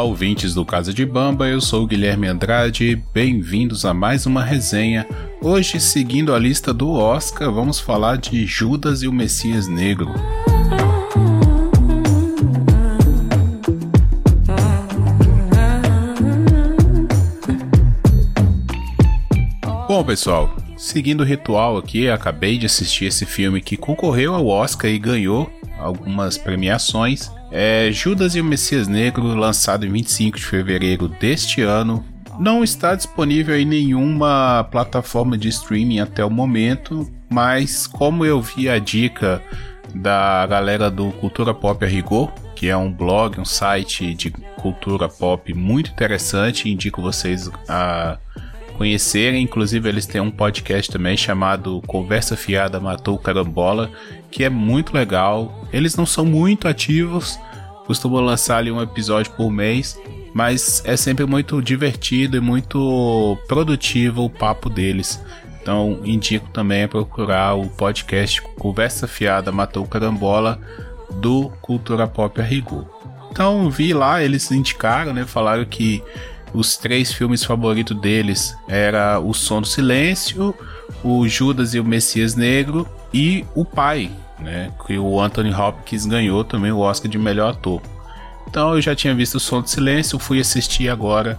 Olá, ouvintes do Casa de Bamba, eu sou Guilherme Andrade, bem-vindos a mais uma resenha. Hoje, seguindo a lista do Oscar, vamos falar de Judas e o Messias Negro. Bom, pessoal, seguindo o ritual aqui, acabei de assistir esse filme que concorreu ao Oscar e ganhou algumas premiações. É Judas e o Messias Negro, lançado em 25 de fevereiro deste ano. Não está disponível em nenhuma plataforma de streaming até o momento, mas como eu vi a dica da galera do Cultura Pop a Rigor, que é um blog, um site de cultura pop muito interessante, indico vocês a conhecerem. Inclusive, eles têm um podcast também chamado Conversa Fiada Matou Carambola, que é muito legal. Eles não são muito ativos, costumam lançar ali um episódio por mês, mas é sempre muito divertido e muito produtivo o papo deles. Então, indico também a procurar o podcast Conversa Fiada Matou Carambola do Cultura Pop a Rigor. Então, vi lá, eles indicaram, né? Falaram que os três filmes favoritos deles era O Som do Silêncio, O Judas e o Messias Negro e O Pai, né? Que o Anthony Hopkins ganhou também o Oscar de melhor ator. Então eu já tinha visto O Som do Silêncio, fui assistir agora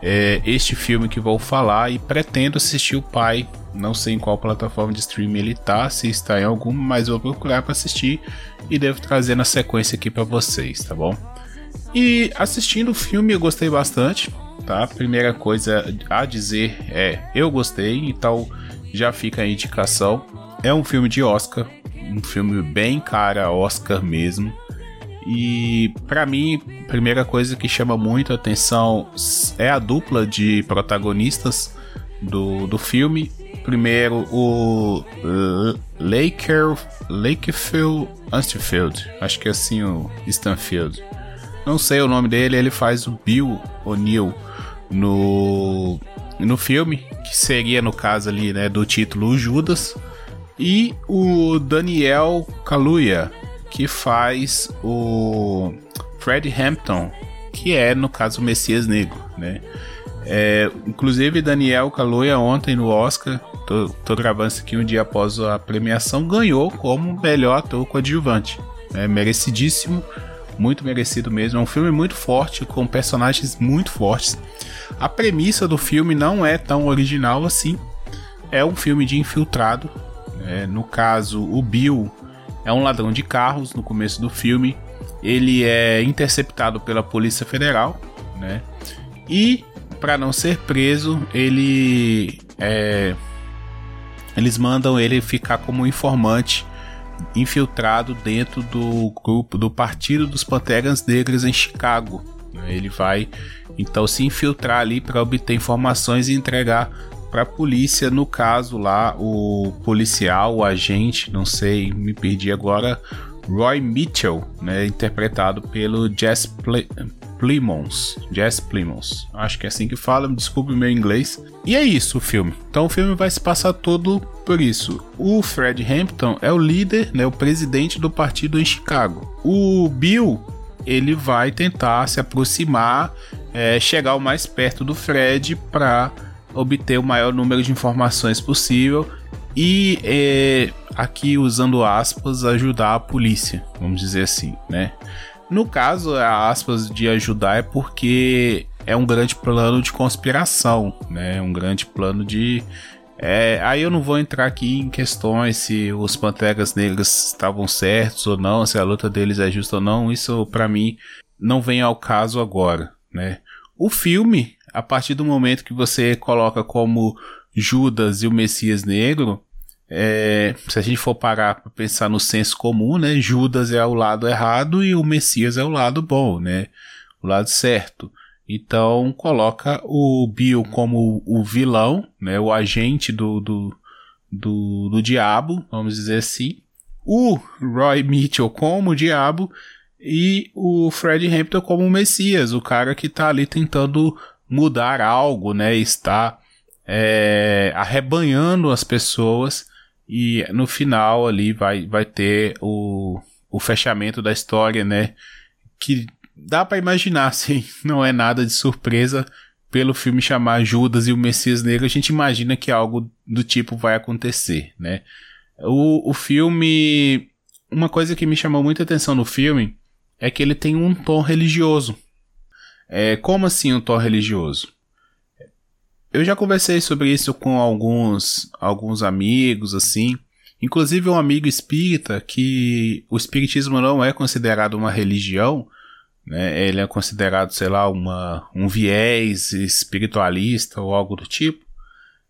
é, este filme que vou falar e pretendo assistir O Pai. Não sei em qual plataforma de streaming ele tá, se está em alguma, mas vou procurar para assistir e devo trazer na sequência aqui para vocês, tá bom? E assistindo o filme eu gostei bastante tá? Primeira coisa a dizer é: eu gostei, então já fica a indicação. É um filme de Oscar, um filme bem cara Oscar mesmo. E para mim, primeira coisa que chama muito a atenção é a dupla de protagonistas do, do filme. Primeiro, o Laker, Lakefield Anstifield, acho que é assim o Stanfield. Não sei o nome dele, ele faz o Bill O'Neill no, no filme, que seria no caso ali, né, do título Judas, e o Daniel Kaluuya, que faz o Fred Hampton, que é no caso o Messias Negro, né? É, inclusive Daniel Kaluuya ontem no Oscar, tô, tô, gravando isso aqui um dia após a premiação, ganhou como melhor ator coadjuvante, é merecidíssimo muito merecido mesmo. É um filme muito forte, com personagens muito fortes. A premissa do filme não é tão original assim. É um filme de infiltrado. É, no caso, o Bill é um ladrão de carros no começo do filme. Ele é interceptado pela Polícia Federal, né? E para não ser preso, ele é, eles mandam ele ficar como informante infiltrado dentro do grupo do Partido dos Panteras Negras em Chicago. Ele vai então se infiltrar ali para obter informações e entregar para a polícia. No caso lá, o policial, o agente, não sei, me perdi agora, Roy Mitchell, né, interpretado pelo Jess Ple Plimons. Jess Plimons. Acho que é assim que fala, desculpe o meu inglês. E é isso o filme. Então o filme vai se passar todo por isso. O Fred Hampton é o líder, né, o presidente do partido em Chicago. O Bill, ele vai tentar se aproximar, é, chegar o mais perto do Fred para obter o maior número de informações possível e é, aqui usando aspas ajudar a polícia, vamos dizer assim, né? No caso, a aspas de ajudar é porque é um grande plano de conspiração, né? Um grande plano de. É, aí eu não vou entrar aqui em questões se os Panteras Negras estavam certos ou não, se a luta deles é justa ou não. Isso para mim não vem ao caso agora, né? O filme, a partir do momento que você coloca como Judas e o Messias Negro, é, se a gente for parar para pensar no senso comum, né, Judas é o lado errado e o Messias é o lado bom, né, o lado certo. Então coloca o Bill como o vilão, né, o agente do, do, do, do diabo, vamos dizer assim. O Roy Mitchell como o diabo e o Fred Hampton como o Messias, o cara que está ali tentando mudar algo, né, está é, arrebanhando as pessoas e no final ali vai, vai ter o, o fechamento da história, né? Que dá para imaginar, sim, não é nada de surpresa pelo filme chamar Judas e o Messias Negro, a gente imagina que algo do tipo vai acontecer, né? O, o filme, uma coisa que me chamou muita atenção no filme é que ele tem um tom religioso. É, como assim um tom religioso? Eu já conversei sobre isso com alguns, alguns amigos, assim. Inclusive um amigo espírita que o espiritismo não é considerado uma religião, né? Ele é considerado, sei lá, uma, um viés espiritualista ou algo do tipo.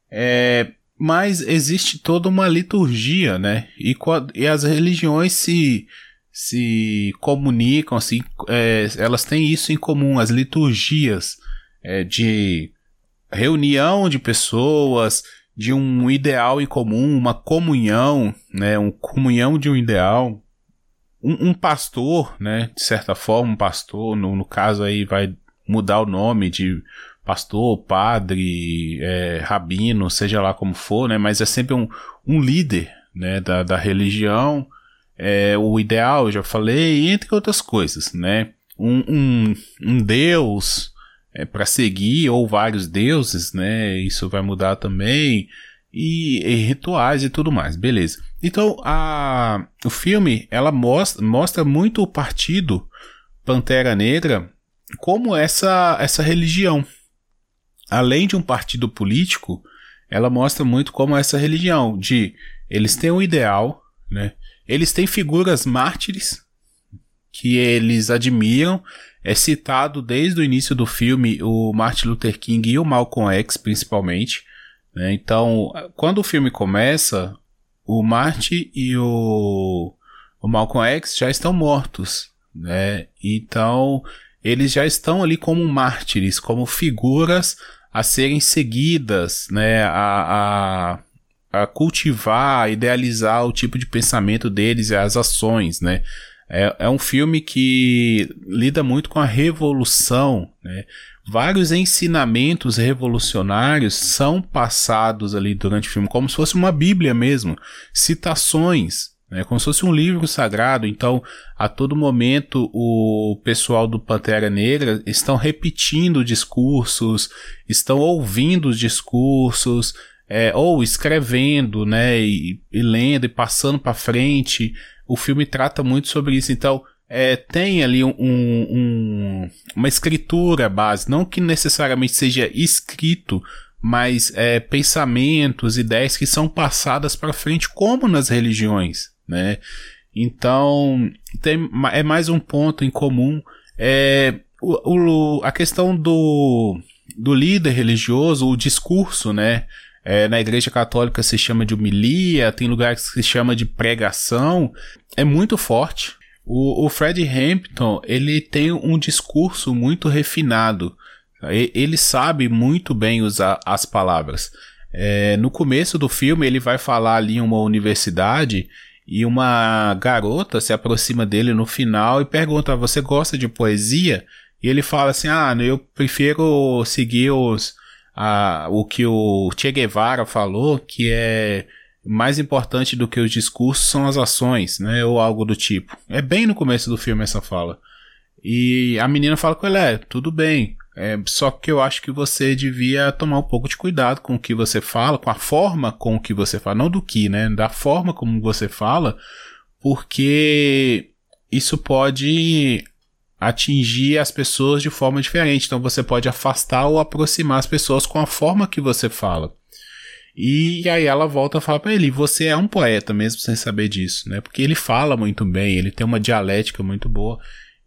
É, mas existe toda uma liturgia, né? E, e as religiões se, se comunicam, assim, é, elas têm isso em comum, as liturgias é, de reunião de pessoas, de um ideal em comum, uma comunhão, né? Uma comunhão de um ideal um, um, pastor, né, de certa forma, um pastor, no, no caso aí vai mudar o nome de pastor, padre, é, rabino, seja lá como for, né, mas é sempre um, um líder, né, da, da religião, é, o ideal, já falei, entre outras coisas, né, um, um, um deus é, para seguir, ou vários deuses, né, isso vai mudar também, e, e, rituais e tudo mais, beleza. Então a, o filme ela mostra, mostra muito o partido Pantera Negra como essa, essa religião. Além de um partido político, ela mostra muito como essa religião de eles têm um ideal, né? Eles têm figuras mártires que eles admiram. É citado desde o início do filme o Martin Luther King e o Malcolm X, principalmente. Né? Então, quando o filme começa, o Marty e o, o Malcolm X já estão mortos. Né? Então, eles já estão ali como mártires, como figuras a serem seguidas, né? a, a, a cultivar, idealizar o tipo de pensamento deles e as ações. Né? É, é um filme que lida muito com a revolução, né? vários ensinamentos revolucionários são passados ali durante o filme, como se fosse uma Bíblia mesmo, citações, né, como se fosse um livro sagrado. Então, a todo momento, o pessoal do Pantera Negra estão repetindo discursos, estão ouvindo os discursos, é, ou escrevendo, né, e, e lendo e passando para frente. O filme trata muito sobre isso. Então, é, tem ali um, um, uma escritura base, não que necessariamente seja escrito, mas é, pensamentos, ideias que são passadas para frente, como nas religiões, né? Então, tem, é mais um ponto em comum. É, o, o, a questão do, do líder religioso, o discurso, né? É, na igreja católica se chama de homilia, tem lugares que se chama de pregação, é muito forte, o, o Fred Hampton, ele tem um discurso muito refinado. Ele sabe muito bem usar as palavras. É, no começo do filme, ele vai falar ali em uma universidade e uma garota se aproxima dele no final e pergunta: Você gosta de poesia? E ele fala assim: Ah, eu prefiro seguir os, a, o que o Che Guevara falou, que é mais importante do que os discursos são as ações, né? Ou algo do tipo. É bem no começo do filme essa fala. E a menina fala com ele, é, tudo bem. É, só que eu acho que você devia tomar um pouco de cuidado com o que você fala, com a forma com que você fala, não do que, né? Da forma como você fala, porque isso pode atingir as pessoas de forma diferente. Então você pode afastar ou aproximar as pessoas com a forma que você fala. E aí ela volta a falar para ele: você é um poeta mesmo sem saber disso, né? Porque ele fala muito bem, ele tem uma dialética muito boa.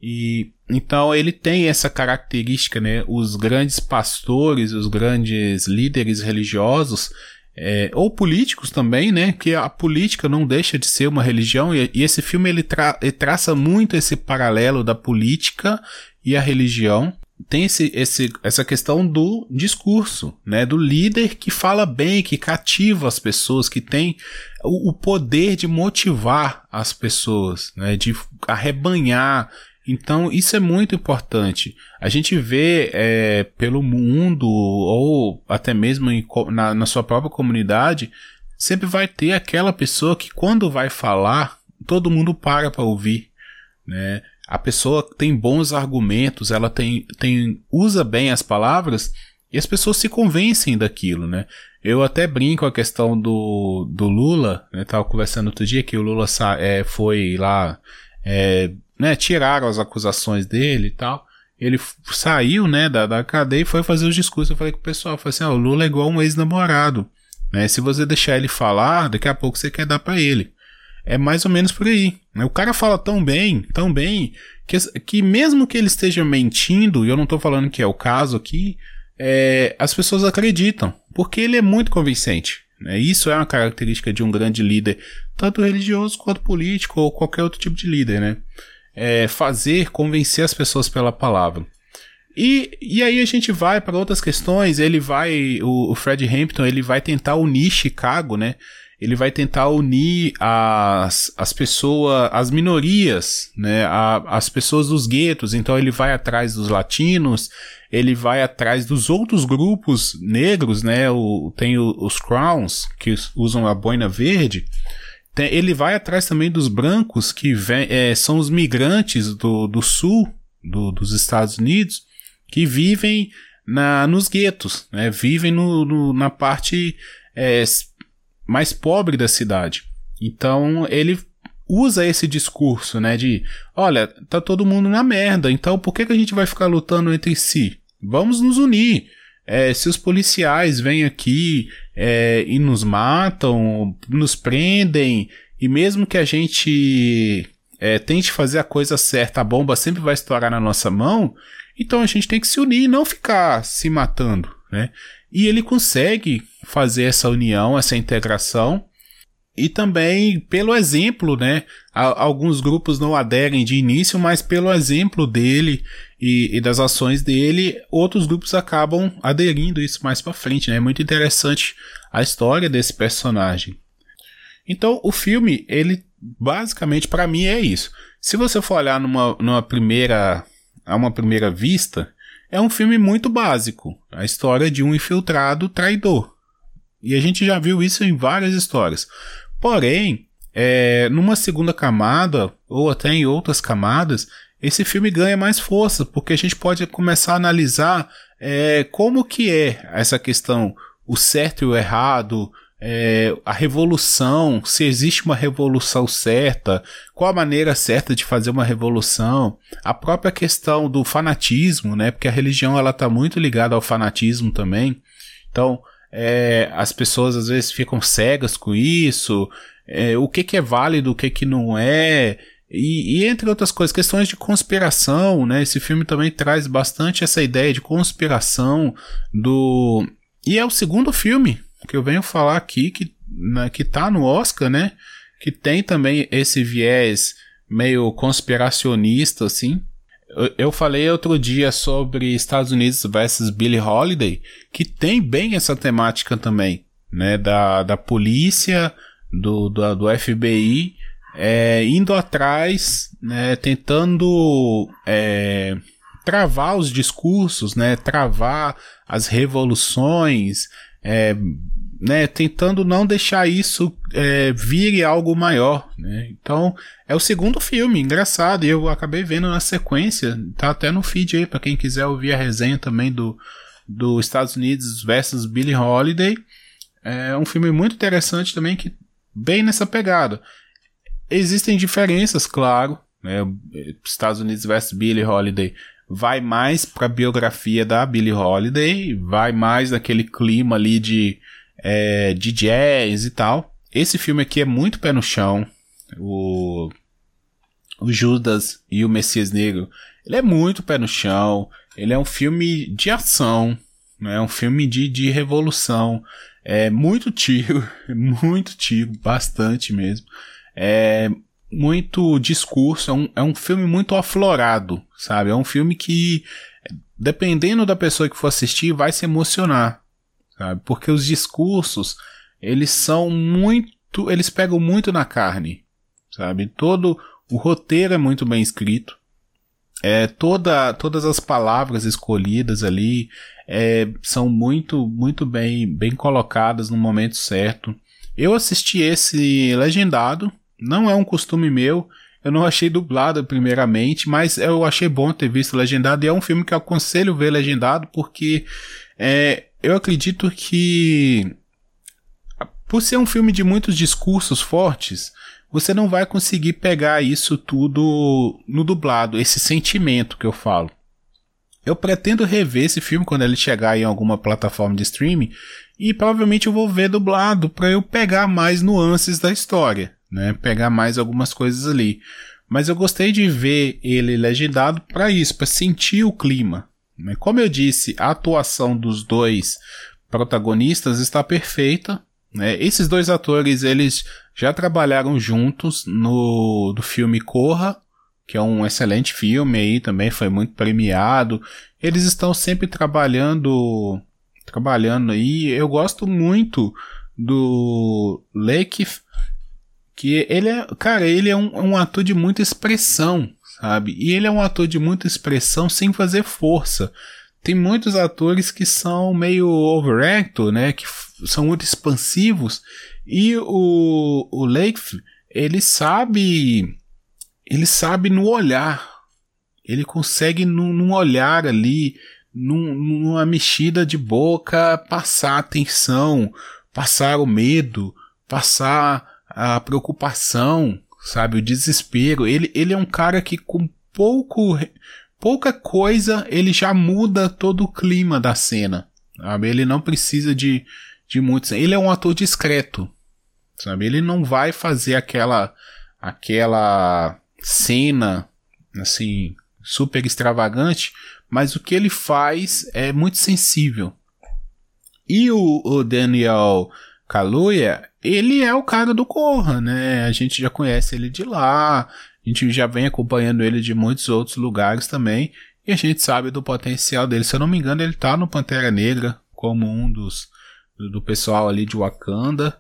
E então ele tem essa característica, né? Os grandes pastores, os grandes líderes religiosos, é, ou políticos também, né? Que a política não deixa de ser uma religião e, e esse filme ele, tra ele traça muito esse paralelo da política e a religião tem esse, esse, essa questão do discurso, né? Do líder que fala bem, que cativa as pessoas, que tem o, o poder de motivar as pessoas, né? De arrebanhar. Então, isso é muito importante. A gente vê é, pelo mundo, ou até mesmo em, na, na sua própria comunidade, sempre vai ter aquela pessoa que, quando vai falar, todo mundo para para ouvir. Né? a pessoa tem bons argumentos, ela tem, tem usa bem as palavras e as pessoas se convencem daquilo, né? Eu até brinco a questão do, do Lula, né? Conversando outro dia que o Lula é, foi lá, é, né? Tiraram as acusações dele e tal. Ele saiu, né, da, da cadeia e foi fazer os discursos. Eu falei com o pessoal, falei assim, ah, o Lula é igual um ex-namorado, né? Se você deixar ele falar, daqui a pouco você quer dar para ele. É mais ou menos por aí. Né? O cara fala tão bem, tão bem, que, que mesmo que ele esteja mentindo, e eu não tô falando que é o caso aqui, é, as pessoas acreditam, porque ele é muito convincente. Né? Isso é uma característica de um grande líder, tanto religioso quanto político ou qualquer outro tipo de líder, né? É fazer, convencer as pessoas pela palavra. E, e aí a gente vai para outras questões. Ele vai, o, o Fred Hampton, ele vai tentar unir Chicago, né? ele vai tentar unir as, as pessoas, as minorias, né, a, as pessoas dos guetos. Então ele vai atrás dos latinos, ele vai atrás dos outros grupos negros, né? O, tem o, os Crowns que usam a boina verde. Ele vai atrás também dos brancos que vem, é, são os migrantes do, do sul do, dos Estados Unidos que vivem na, nos guetos, né? Vivem no, no na parte é, mais pobre da cidade. Então ele usa esse discurso, né, de, olha, tá todo mundo na merda, então por que, que a gente vai ficar lutando entre si? Vamos nos unir. É, se os policiais vêm aqui é, e nos matam, nos prendem, e mesmo que a gente é, tente fazer a coisa certa, a bomba sempre vai estourar na nossa mão, então a gente tem que se unir e não ficar se matando, né? E ele consegue fazer essa união, essa integração. E também pelo exemplo, né? Alguns grupos não aderem de início, mas pelo exemplo dele e, e das ações dele, outros grupos acabam aderindo isso mais para frente, né? É muito interessante a história desse personagem. Então, o filme, ele basicamente para mim é isso. Se você for olhar numa, numa primeira a uma primeira vista, é um filme muito básico. A história de um infiltrado traidor. E a gente já viu isso em várias histórias. Porém, é, numa segunda camada, ou até em outras camadas, esse filme ganha mais força, porque a gente pode começar a analisar é, como que é essa questão, o certo e o errado, é, a revolução, se existe uma revolução certa, qual a maneira certa de fazer uma revolução, a própria questão do fanatismo, né? Porque a religião ela está muito ligada ao fanatismo também. Então, é, as pessoas às vezes ficam cegas com isso, é, o que, que é válido, o que, que não é. E, e, entre outras coisas, questões de conspiração, né? Esse filme também traz bastante essa ideia de conspiração do. E é o segundo filme que eu venho falar aqui, que, né, que tá no Oscar, né? Que tem também esse viés meio conspiracionista, assim. Eu, eu falei outro dia sobre Estados Unidos versus Billie Holiday, que tem bem essa temática também, né? Da, da polícia, do, do, do FBI, é, indo atrás, né? Tentando é, travar os discursos, né? Travar as revoluções, é, né, tentando não deixar isso é, vire algo maior. Né? Então, é o segundo filme, engraçado, e eu acabei vendo na sequência, tá até no feed aí, para quem quiser ouvir a resenha também do, do Estados Unidos versus Billie Holiday. É um filme muito interessante também, que bem nessa pegada. Existem diferenças, claro, né? Estados Unidos versus Billie Holiday vai mais para a biografia da Billie Holiday, vai mais naquele clima ali de é, de jazz e tal. Esse filme aqui é muito pé no chão. O, o Judas e o Messias Negro. Ele é muito pé no chão. Ele é um filme de ação. Né? É um filme de, de revolução. É muito tiro. Muito tiro. Bastante mesmo. É muito discurso. É um, é um filme muito aflorado. Sabe? É um filme que, dependendo da pessoa que for assistir, vai se emocionar sabe? Porque os discursos, eles são muito, eles pegam muito na carne, sabe? Todo o roteiro é muito bem escrito. É, toda, todas as palavras escolhidas ali é, são muito, muito bem, bem colocadas no momento certo. Eu assisti esse legendado, não é um costume meu. Eu não achei dublado primeiramente, mas eu achei bom ter visto legendado e é um filme que eu aconselho ver legendado porque é, eu acredito que por ser um filme de muitos discursos fortes, você não vai conseguir pegar isso tudo no dublado, esse sentimento que eu falo. Eu pretendo rever esse filme quando ele chegar em alguma plataforma de streaming e provavelmente eu vou ver dublado para eu pegar mais nuances da história, né? Pegar mais algumas coisas ali. Mas eu gostei de ver ele legendado para isso, para sentir o clima. Né? Como eu disse, a atuação dos dois protagonistas está perfeita. Né? Esses dois atores eles já trabalharam juntos no do filme Corra, que é um excelente filme aí também foi muito premiado. Eles estão sempre trabalhando trabalhando aí. Eu gosto muito do Lake que ele é, cara, ele é um, um ator de muita expressão, sabe? E ele é um ator de muita expressão sem fazer força. Tem muitos atores que são meio overactor, né? Que são muito expansivos. E o, o Lake, ele sabe. Ele sabe no olhar. Ele consegue num, num olhar ali, num, numa mexida de boca, passar atenção, passar o medo, passar a preocupação, sabe, o desespero. Ele, ele é um cara que com pouco pouca coisa ele já muda todo o clima da cena. Sabe? Ele não precisa de, de muito. Ele é um ator discreto. Sabe? Ele não vai fazer aquela aquela cena assim super extravagante, mas o que ele faz é muito sensível. E o, o Daniel Kaluuya, ele é o cara do Corra, né? A gente já conhece ele de lá, a gente já vem acompanhando ele de muitos outros lugares também, e a gente sabe do potencial dele. Se eu não me engano, ele tá no Pantera Negra como um dos do, pessoal ali de Wakanda.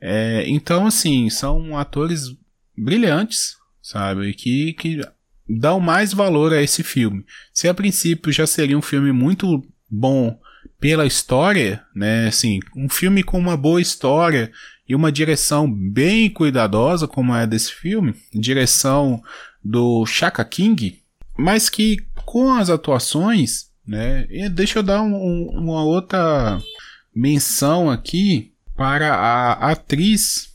É, então, assim, são atores brilhantes, sabe? Que, que dão mais valor a esse filme. Se a princípio já seria um filme muito bom pela história, né? Assim, um filme com uma boa história e uma direção bem cuidadosa, como é desse filme, direção do Chaka King, mas que com as atuações, né? Deixa eu dar um, uma outra menção aqui para a atriz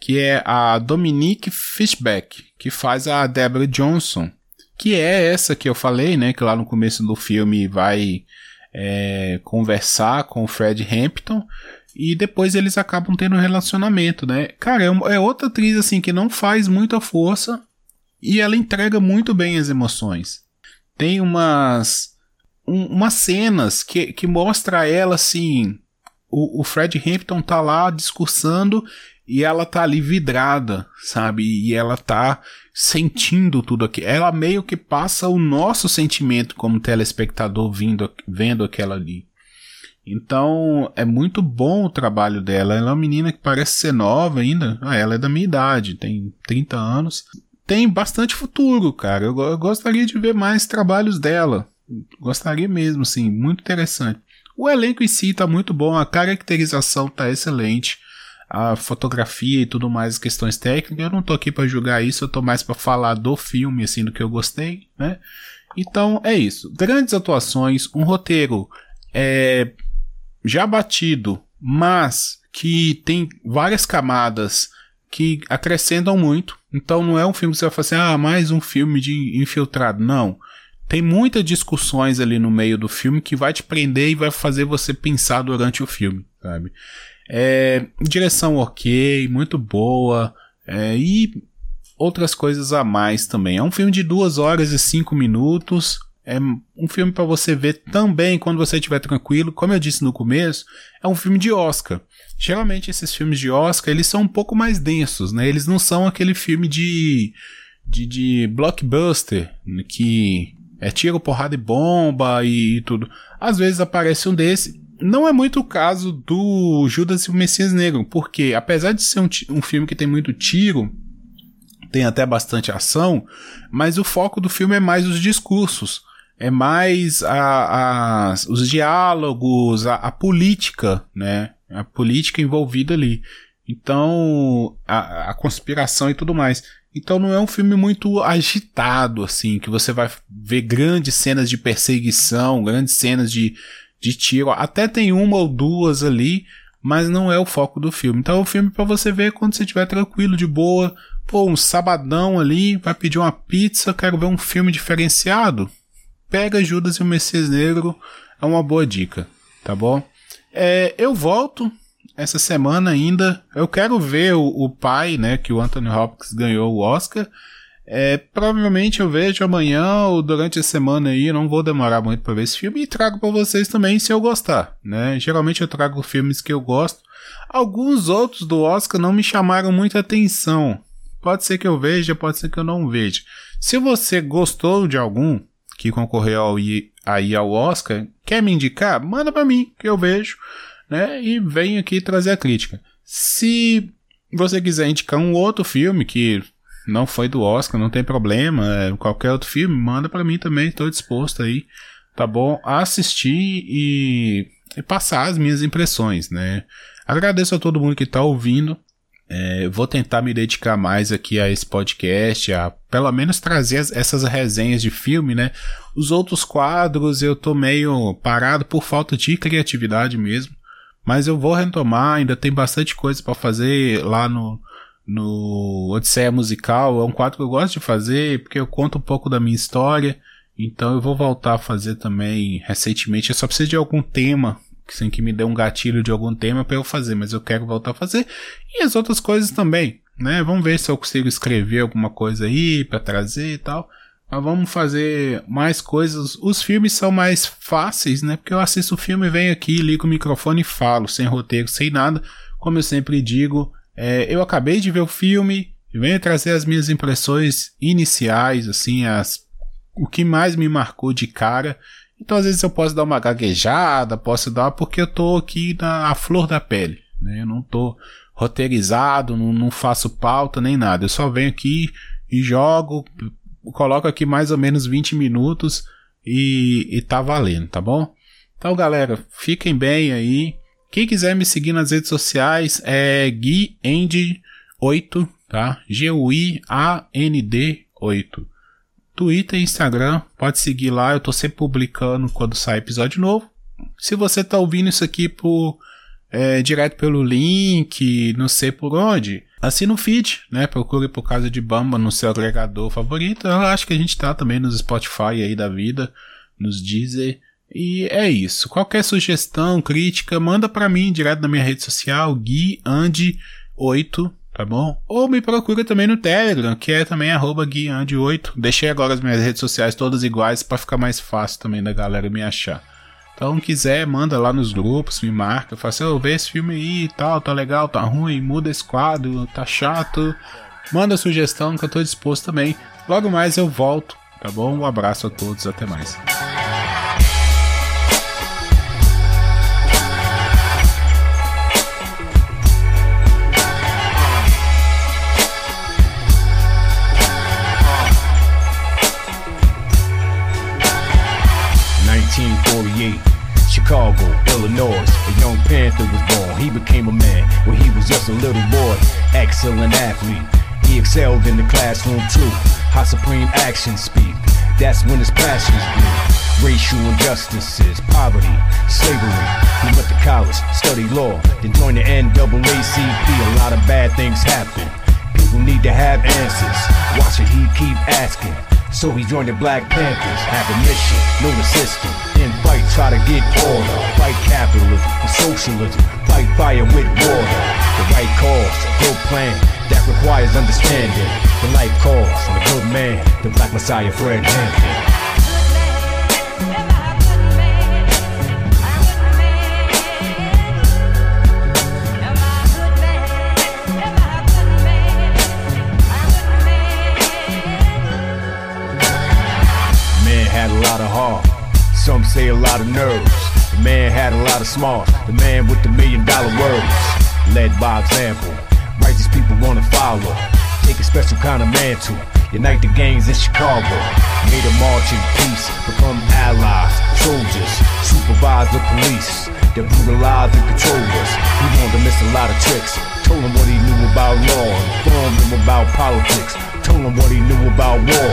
que é a Dominique Fishback, que faz a Deborah Johnson, que é essa que eu falei, né? Que lá no começo do filme vai é, conversar com o Fred Hampton e depois eles acabam tendo um relacionamento, né? Cara, é, é outra atriz assim que não faz muita força e ela entrega muito bem as emoções. Tem umas um, umas cenas que, que mostra ela assim, o, o Fred Hampton tá lá discursando e ela tá ali vidrada, sabe? E ela tá sentindo tudo aqui. Ela meio que passa o nosso sentimento como telespectador vindo, vendo aquela ali. Então é muito bom o trabalho dela. Ela é uma menina que parece ser nova ainda. Ah, ela é da minha idade, tem 30 anos. Tem bastante futuro, cara. Eu, eu gostaria de ver mais trabalhos dela. Gostaria mesmo, sim. Muito interessante. O elenco em si tá muito bom, a caracterização tá excelente a fotografia e tudo mais, questões técnicas. Eu não tô aqui para julgar isso, eu tô mais para falar do filme, assim, do que eu gostei, né? Então é isso. Grandes atuações, um roteiro é, já batido, mas que tem várias camadas que acrescentam muito. Então não é um filme que você vai falar assim, ah, mais um filme de infiltrado. Não. Tem muitas discussões ali no meio do filme que vai te prender e vai fazer você pensar durante o filme, sabe? É, direção ok, muito boa. É, e outras coisas a mais também. É um filme de 2 horas e 5 minutos. É um filme para você ver também quando você estiver tranquilo. Como eu disse no começo, é um filme de Oscar. Geralmente esses filmes de Oscar eles são um pouco mais densos, né? Eles não são aquele filme de de, de blockbuster que é tiro, porrada e bomba e, e tudo. Às vezes aparece um desse não é muito o caso do Judas e o Messias Negro, porque apesar de ser um, um filme que tem muito tiro, tem até bastante ação, mas o foco do filme é mais os discursos, é mais a, a, os diálogos, a, a, política, né? A política envolvida ali. Então, a, a conspiração e tudo mais. Então não é um filme muito agitado, assim, que você vai ver grandes cenas de perseguição, grandes cenas de, de tiro. Até tem uma ou duas ali, mas não é o foco do filme. Então é um filme para você ver quando você estiver tranquilo, de boa. Pô, um sabadão ali, vai pedir uma pizza, quero ver um filme diferenciado. Pega Judas e o Messias Negro, é uma boa dica, tá bom? É, eu volto essa semana ainda. Eu quero ver o, o pai, né, que o Anthony Hopkins ganhou o Oscar. É, provavelmente eu vejo amanhã ou durante a semana aí, não vou demorar muito para ver esse filme e trago para vocês também se eu gostar, né? Geralmente eu trago filmes que eu gosto. Alguns outros do Oscar não me chamaram muita atenção. Pode ser que eu veja, pode ser que eu não veja. Se você gostou de algum que concorreu ao, aí ao Oscar, quer me indicar? Manda para mim que eu vejo, né? E venho aqui trazer a crítica. Se você quiser indicar um outro filme que não foi do Oscar, não tem problema. É, qualquer outro filme, manda para mim também, estou disposto aí, tá bom? A assistir e, e, passar as minhas impressões, né? Agradeço a todo mundo que está ouvindo. É, vou tentar me dedicar mais aqui a esse podcast, a pelo menos trazer as, essas resenhas de filme, né? Os outros quadros eu tô meio parado por falta de criatividade mesmo. Mas eu vou retomar, ainda tem bastante coisa para fazer lá no, no Odisseia Musical. É um quadro que eu gosto de fazer porque eu conto um pouco da minha história. Então eu vou voltar a fazer também recentemente. Eu só preciso de algum tema, sem que me dê um gatilho de algum tema para eu fazer, mas eu quero voltar a fazer. E as outras coisas também, né? Vamos ver se eu consigo escrever alguma coisa aí para trazer e tal. Mas vamos fazer mais coisas. Os filmes são mais fáceis, né? Porque eu assisto o filme, venho aqui, ligo o microfone e falo, sem roteiro, sem nada. Como eu sempre digo, é, eu acabei de ver o filme, venho trazer as minhas impressões iniciais, assim, as, o que mais me marcou de cara. Então, às vezes, eu posso dar uma gaguejada, posso dar, porque eu tô aqui na flor da pele, né? Eu não tô roteirizado, não, não faço pauta nem nada. Eu só venho aqui e jogo, coloco aqui mais ou menos 20 minutos e, e tá valendo, tá bom? Então, galera, fiquem bem aí. Quem quiser me seguir nas redes sociais é GuiAnd8, tá? G-U-I-A-N-D 8. Twitter e Instagram, pode seguir lá, eu tô sempre publicando quando sai episódio novo. Se você tá ouvindo isso aqui por é, direto pelo link, não sei por onde, assina o feed, né? Procure por Casa de Bamba no seu agregador favorito. Eu acho que a gente tá também nos Spotify aí da vida, nos Deezer. E é isso. Qualquer sugestão, crítica, manda para mim direto na minha rede social, guiande8, tá bom? Ou me procura também no Telegram, que é também arroba guiande8. Deixei agora as minhas redes sociais todas iguais para ficar mais fácil também da galera me achar. Então, quiser, manda lá nos grupos, me marca, fala assim, oh, vê esse filme aí e tal, tá legal, tá ruim, muda esse quadro, tá chato. Manda sugestão que eu tô disposto também. Logo mais eu volto, tá bom? Um abraço a todos, até mais. Chicago, Illinois. A young Panther was born. He became a man when he was just a little boy. Excellent athlete. He excelled in the classroom too. How supreme actions speak. That's when his passions grew. Racial injustices, poverty, slavery. He went to college, studied law, then joined the NAACP. A lot of bad things happen. People need to have answers. Why should he keep asking? So he joined the Black Panthers, have a mission, no the try to get order. Fight capitalism and socialism, fight fire with water. The right cause, good plan that requires understanding. The life cause and a good man, the Black Messiah Fred Hampton. Some say a lot of nerves. The man had a lot of smarts. The man with the million dollar words. Led by example. Righteous people wanna follow. Take a special kind of mantle. Unite the gangs in Chicago. Made a march in peace. Become allies. Soldiers. Supervise the police. That brutalize and control us. He wanted to miss a lot of tricks. Told him what he knew about law. Informed him about politics told him what he knew about war.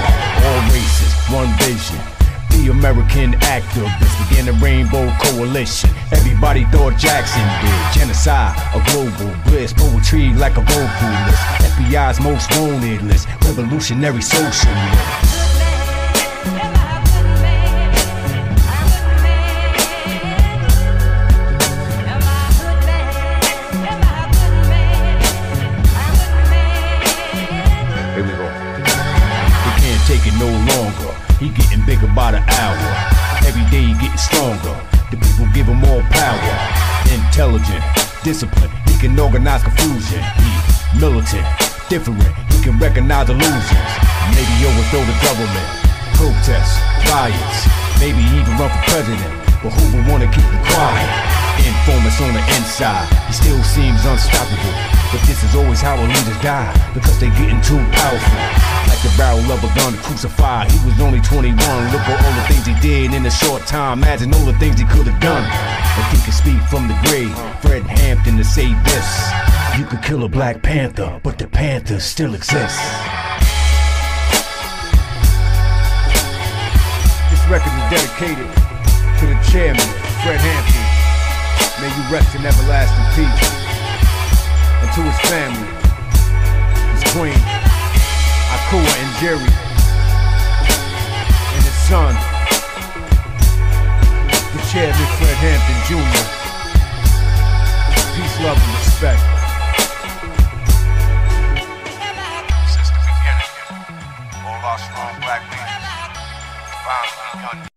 All races, one vision. American activists began the Rainbow Coalition. Everybody thought Jackson did genocide, a global bliss, poetry like a vocalist. FBI's most wanted list, revolutionary socialist. Power. Intelligent, disciplined. He can organize confusion. He militant, different. He can recognize illusions. Maybe overthrow the government. Protests, riots. Maybe even run for president. But who would wanna keep him quiet? Informants on the inside. He still seems unstoppable. But this is always how leaders die. Because they're getting too powerful. The barrel of a gun crucify. He was only 21. Look at all the things he did in a short time. Imagine all the things he could have done. If he could speak from the grave, Fred Hampton to say this. You could kill a Black Panther, but the Panther still exists. This record is dedicated to the chairman, Fred Hampton. May you rest in everlasting peace. And to his family, his queen, Akua and Jerry, and his son, the chairman, Fred Hampton Jr. Peace, love, and respect.